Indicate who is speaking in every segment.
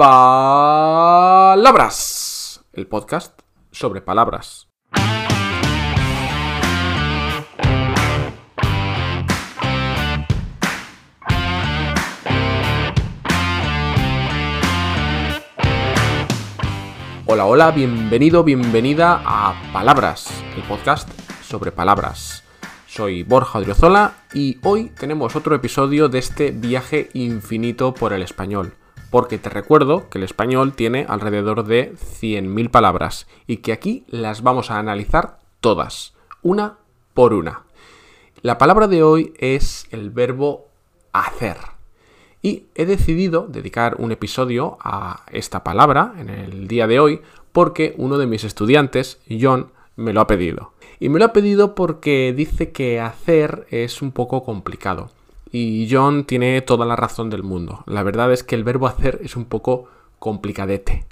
Speaker 1: Palabras, el podcast sobre palabras. Hola, hola, bienvenido, bienvenida a Palabras, el podcast sobre palabras. Soy Borja Odriozola y hoy tenemos otro episodio de este viaje infinito por el español porque te recuerdo que el español tiene alrededor de 100.000 palabras y que aquí las vamos a analizar todas, una por una. La palabra de hoy es el verbo hacer. Y he decidido dedicar un episodio a esta palabra en el día de hoy porque uno de mis estudiantes, John, me lo ha pedido. Y me lo ha pedido porque dice que hacer es un poco complicado. Y John tiene toda la razón del mundo. La verdad es que el verbo hacer es un poco complicadete.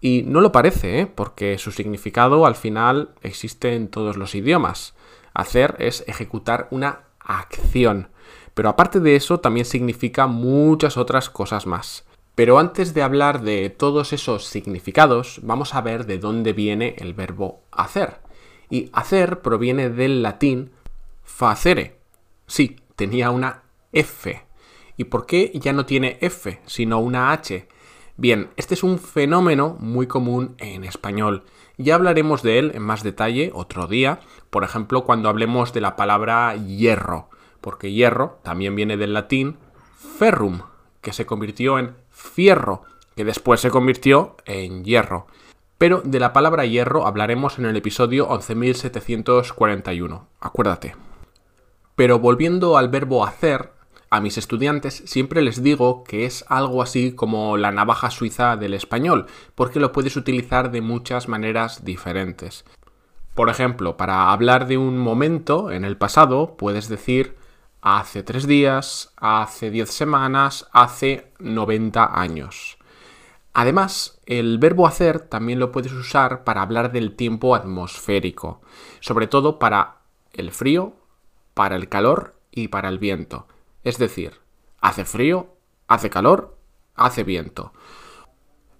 Speaker 1: Y no lo parece, ¿eh? porque su significado al final existe en todos los idiomas. Hacer es ejecutar una acción. Pero aparte de eso también significa muchas otras cosas más. Pero antes de hablar de todos esos significados, vamos a ver de dónde viene el verbo hacer. Y hacer proviene del latín facere. Sí, tenía una F. ¿Y por qué ya no tiene F, sino una H? Bien, este es un fenómeno muy común en español. Ya hablaremos de él en más detalle otro día, por ejemplo, cuando hablemos de la palabra hierro, porque hierro también viene del latín ferrum, que se convirtió en fierro, que después se convirtió en hierro. Pero de la palabra hierro hablaremos en el episodio 11.741, acuérdate. Pero volviendo al verbo hacer, a mis estudiantes siempre les digo que es algo así como la navaja suiza del español, porque lo puedes utilizar de muchas maneras diferentes. Por ejemplo, para hablar de un momento en el pasado, puedes decir hace tres días, hace diez semanas, hace 90 años. Además, el verbo hacer también lo puedes usar para hablar del tiempo atmosférico, sobre todo para el frío, para el calor y para el viento. Es decir, hace frío, hace calor, hace viento.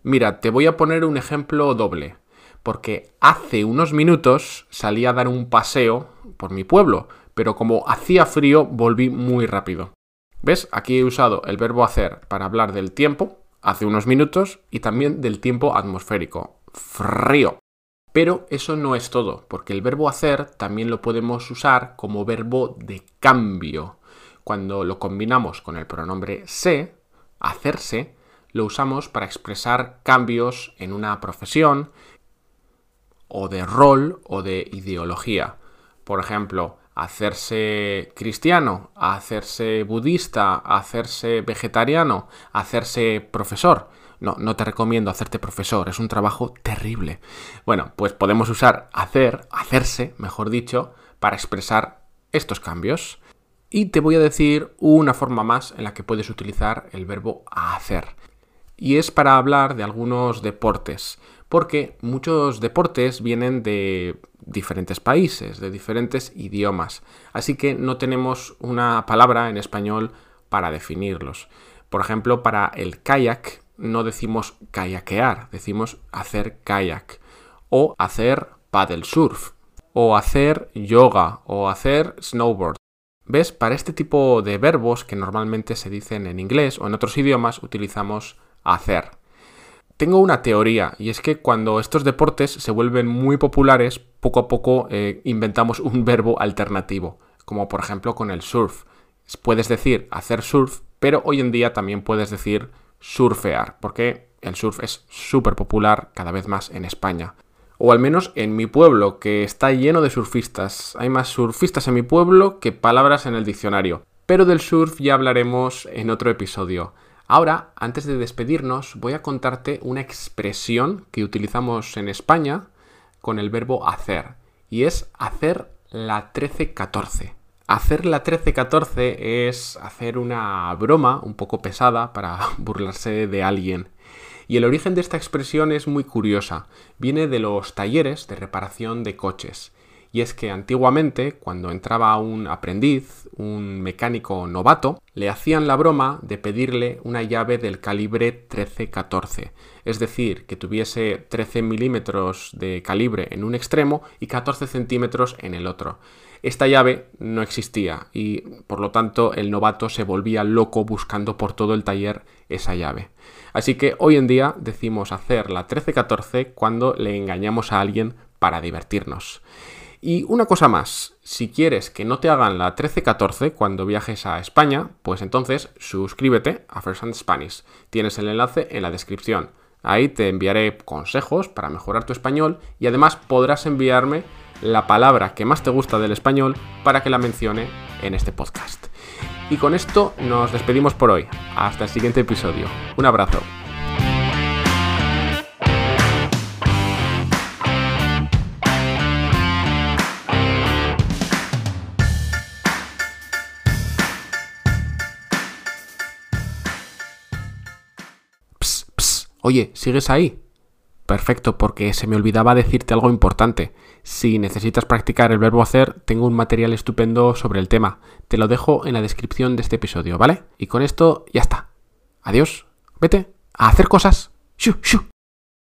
Speaker 1: Mira, te voy a poner un ejemplo doble, porque hace unos minutos salí a dar un paseo por mi pueblo, pero como hacía frío volví muy rápido. ¿Ves? Aquí he usado el verbo hacer para hablar del tiempo, hace unos minutos, y también del tiempo atmosférico, frío. Pero eso no es todo, porque el verbo hacer también lo podemos usar como verbo de cambio. Cuando lo combinamos con el pronombre se, hacerse, lo usamos para expresar cambios en una profesión o de rol o de ideología. Por ejemplo, hacerse cristiano, hacerse budista, hacerse vegetariano, hacerse profesor. No, no te recomiendo hacerte profesor, es un trabajo terrible. Bueno, pues podemos usar hacer, hacerse, mejor dicho, para expresar estos cambios. Y te voy a decir una forma más en la que puedes utilizar el verbo hacer. Y es para hablar de algunos deportes, porque muchos deportes vienen de diferentes países, de diferentes idiomas, así que no tenemos una palabra en español para definirlos. Por ejemplo, para el kayak no decimos kayakear, decimos hacer kayak o hacer paddle surf o hacer yoga o hacer snowboard. ¿Ves? Para este tipo de verbos que normalmente se dicen en inglés o en otros idiomas utilizamos hacer. Tengo una teoría y es que cuando estos deportes se vuelven muy populares, poco a poco eh, inventamos un verbo alternativo, como por ejemplo con el surf. Puedes decir hacer surf, pero hoy en día también puedes decir surfear, porque el surf es súper popular cada vez más en España o al menos en mi pueblo, que está lleno de surfistas. Hay más surfistas en mi pueblo que palabras en el diccionario. Pero del surf ya hablaremos en otro episodio. Ahora, antes de despedirnos, voy a contarte una expresión que utilizamos en España con el verbo hacer, y es hacer la 13-14. Hacer la 13-14 es hacer una broma un poco pesada para burlarse de alguien. Y el origen de esta expresión es muy curiosa. Viene de los talleres de reparación de coches. Y es que antiguamente, cuando entraba un aprendiz, un mecánico novato, le hacían la broma de pedirle una llave del calibre 13-14. Es decir, que tuviese 13 milímetros de calibre en un extremo y 14 centímetros en el otro. Esta llave no existía y por lo tanto el novato se volvía loco buscando por todo el taller esa llave. Así que hoy en día decimos hacer la 1314 cuando le engañamos a alguien para divertirnos. Y una cosa más, si quieres que no te hagan la 1314 cuando viajes a España, pues entonces suscríbete a First and Spanish. Tienes el enlace en la descripción. Ahí te enviaré consejos para mejorar tu español y además podrás enviarme la palabra que más te gusta del español para que la mencione en este podcast. Y con esto nos despedimos por hoy. Hasta el siguiente episodio. Un abrazo. Oye, ¿sigues ahí? Perfecto, porque se me olvidaba decirte algo importante. Si necesitas practicar el verbo hacer, tengo un material estupendo sobre el tema. Te lo dejo en la descripción de este episodio, ¿vale? Y con esto ya está. Adiós. Vete a hacer cosas. ¡Shu, shu!